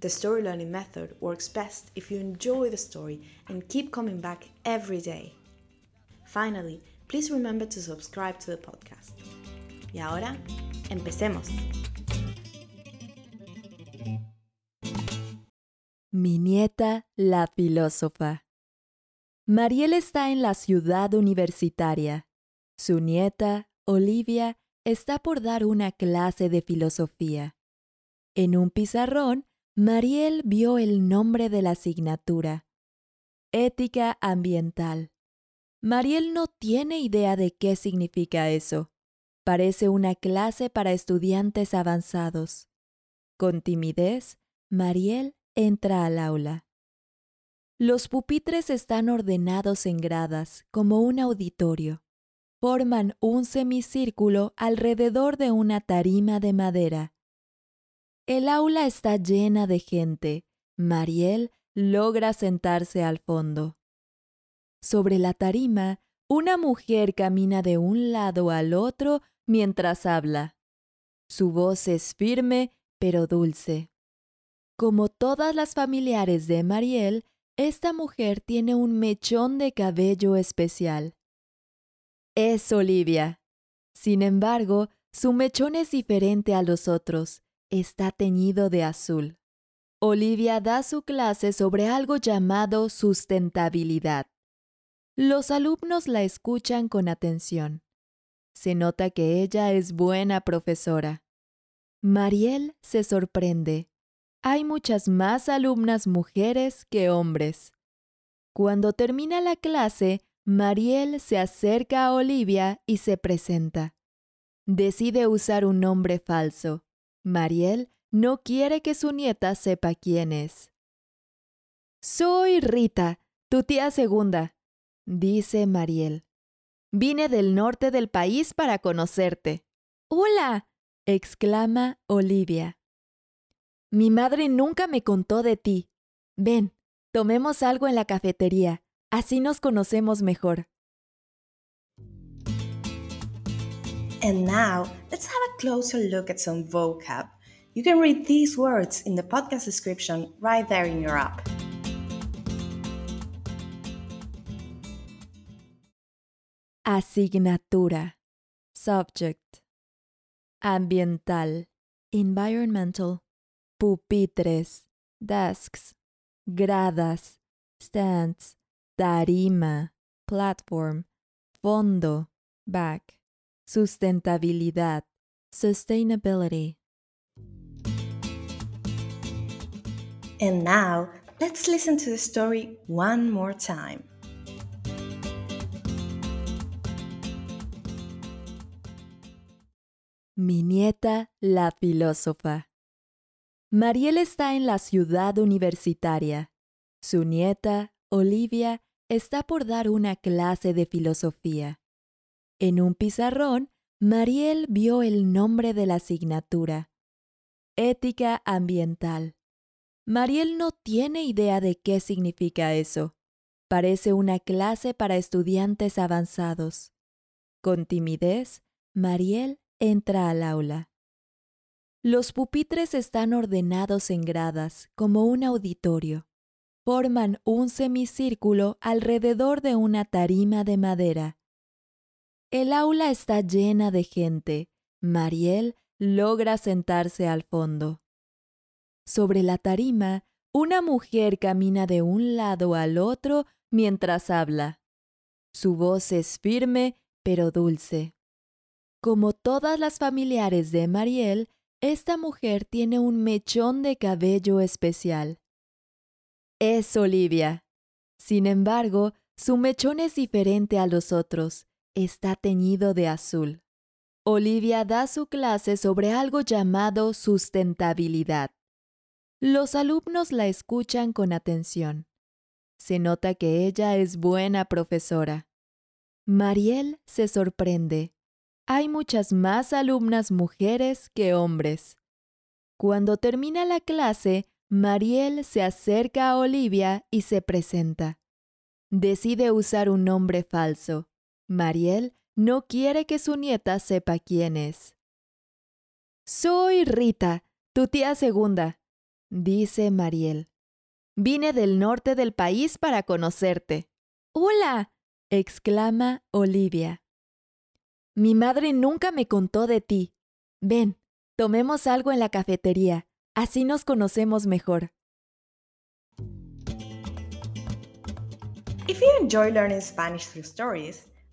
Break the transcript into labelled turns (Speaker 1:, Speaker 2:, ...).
Speaker 1: the story learning method works best if you enjoy the story and keep coming back every day. Finally, please remember to subscribe to the podcast. Y ahora, empecemos.
Speaker 2: Mi nieta, la filósofa. Mariel está en la ciudad universitaria. Su nieta, Olivia, está por dar una clase de filosofía. En un pizarrón, Mariel vio el nombre de la asignatura. Ética ambiental. Mariel no tiene idea de qué significa eso. Parece una clase para estudiantes avanzados. Con timidez, Mariel entra al aula. Los pupitres están ordenados en gradas, como un auditorio. Forman un semicírculo alrededor de una tarima de madera. El aula está llena de gente. Mariel logra sentarse al fondo. Sobre la tarima, una mujer camina de un lado al otro mientras habla. Su voz es firme pero dulce. Como todas las familiares de Mariel, esta mujer tiene un mechón de cabello especial. Es Olivia. Sin embargo, su mechón es diferente a los otros. Está teñido de azul. Olivia da su clase sobre algo llamado sustentabilidad. Los alumnos la escuchan con atención. Se nota que ella es buena profesora. Mariel se sorprende. Hay muchas más alumnas mujeres que hombres. Cuando termina la clase, Mariel se acerca a Olivia y se presenta. Decide usar un nombre falso. Mariel no quiere que su nieta sepa quién es. Soy Rita, tu tía segunda, dice Mariel. Vine del norte del país para conocerte. ¡Hola! exclama Olivia. Mi madre nunca me contó de ti. Ven, tomemos algo en la cafetería, así nos conocemos mejor.
Speaker 1: And now, let's have a closer look at some vocab. You can read these words in the podcast description right there in your app.
Speaker 2: Asignatura. Subject. Ambiental. Environmental. Pupitres. Desks. Gradas. Stands. Tarima. Platform. Fondo. Back. Sustentabilidad. Sustainability.
Speaker 1: And now, let's listen to the story one more time.
Speaker 2: Mi nieta, la filósofa. Mariel está en la ciudad universitaria. Su nieta, Olivia, está por dar una clase de filosofía. En un pizarrón, Mariel vio el nombre de la asignatura. Ética ambiental. Mariel no tiene idea de qué significa eso. Parece una clase para estudiantes avanzados. Con timidez, Mariel entra al aula. Los pupitres están ordenados en gradas, como un auditorio. Forman un semicírculo alrededor de una tarima de madera. El aula está llena de gente. Mariel logra sentarse al fondo. Sobre la tarima, una mujer camina de un lado al otro mientras habla. Su voz es firme pero dulce. Como todas las familiares de Mariel, esta mujer tiene un mechón de cabello especial. Es Olivia. Sin embargo, su mechón es diferente a los otros. Está teñido de azul. Olivia da su clase sobre algo llamado sustentabilidad. Los alumnos la escuchan con atención. Se nota que ella es buena profesora. Mariel se sorprende. Hay muchas más alumnas mujeres que hombres. Cuando termina la clase, Mariel se acerca a Olivia y se presenta. Decide usar un nombre falso. Mariel no quiere que su nieta sepa quién es. Soy Rita, tu tía segunda, dice Mariel. Vine del norte del país para conocerte. ¡Hola! exclama Olivia. Mi madre nunca me contó de ti. Ven, tomemos algo en la cafetería, así nos conocemos mejor.
Speaker 1: If you enjoy learning Spanish through stories,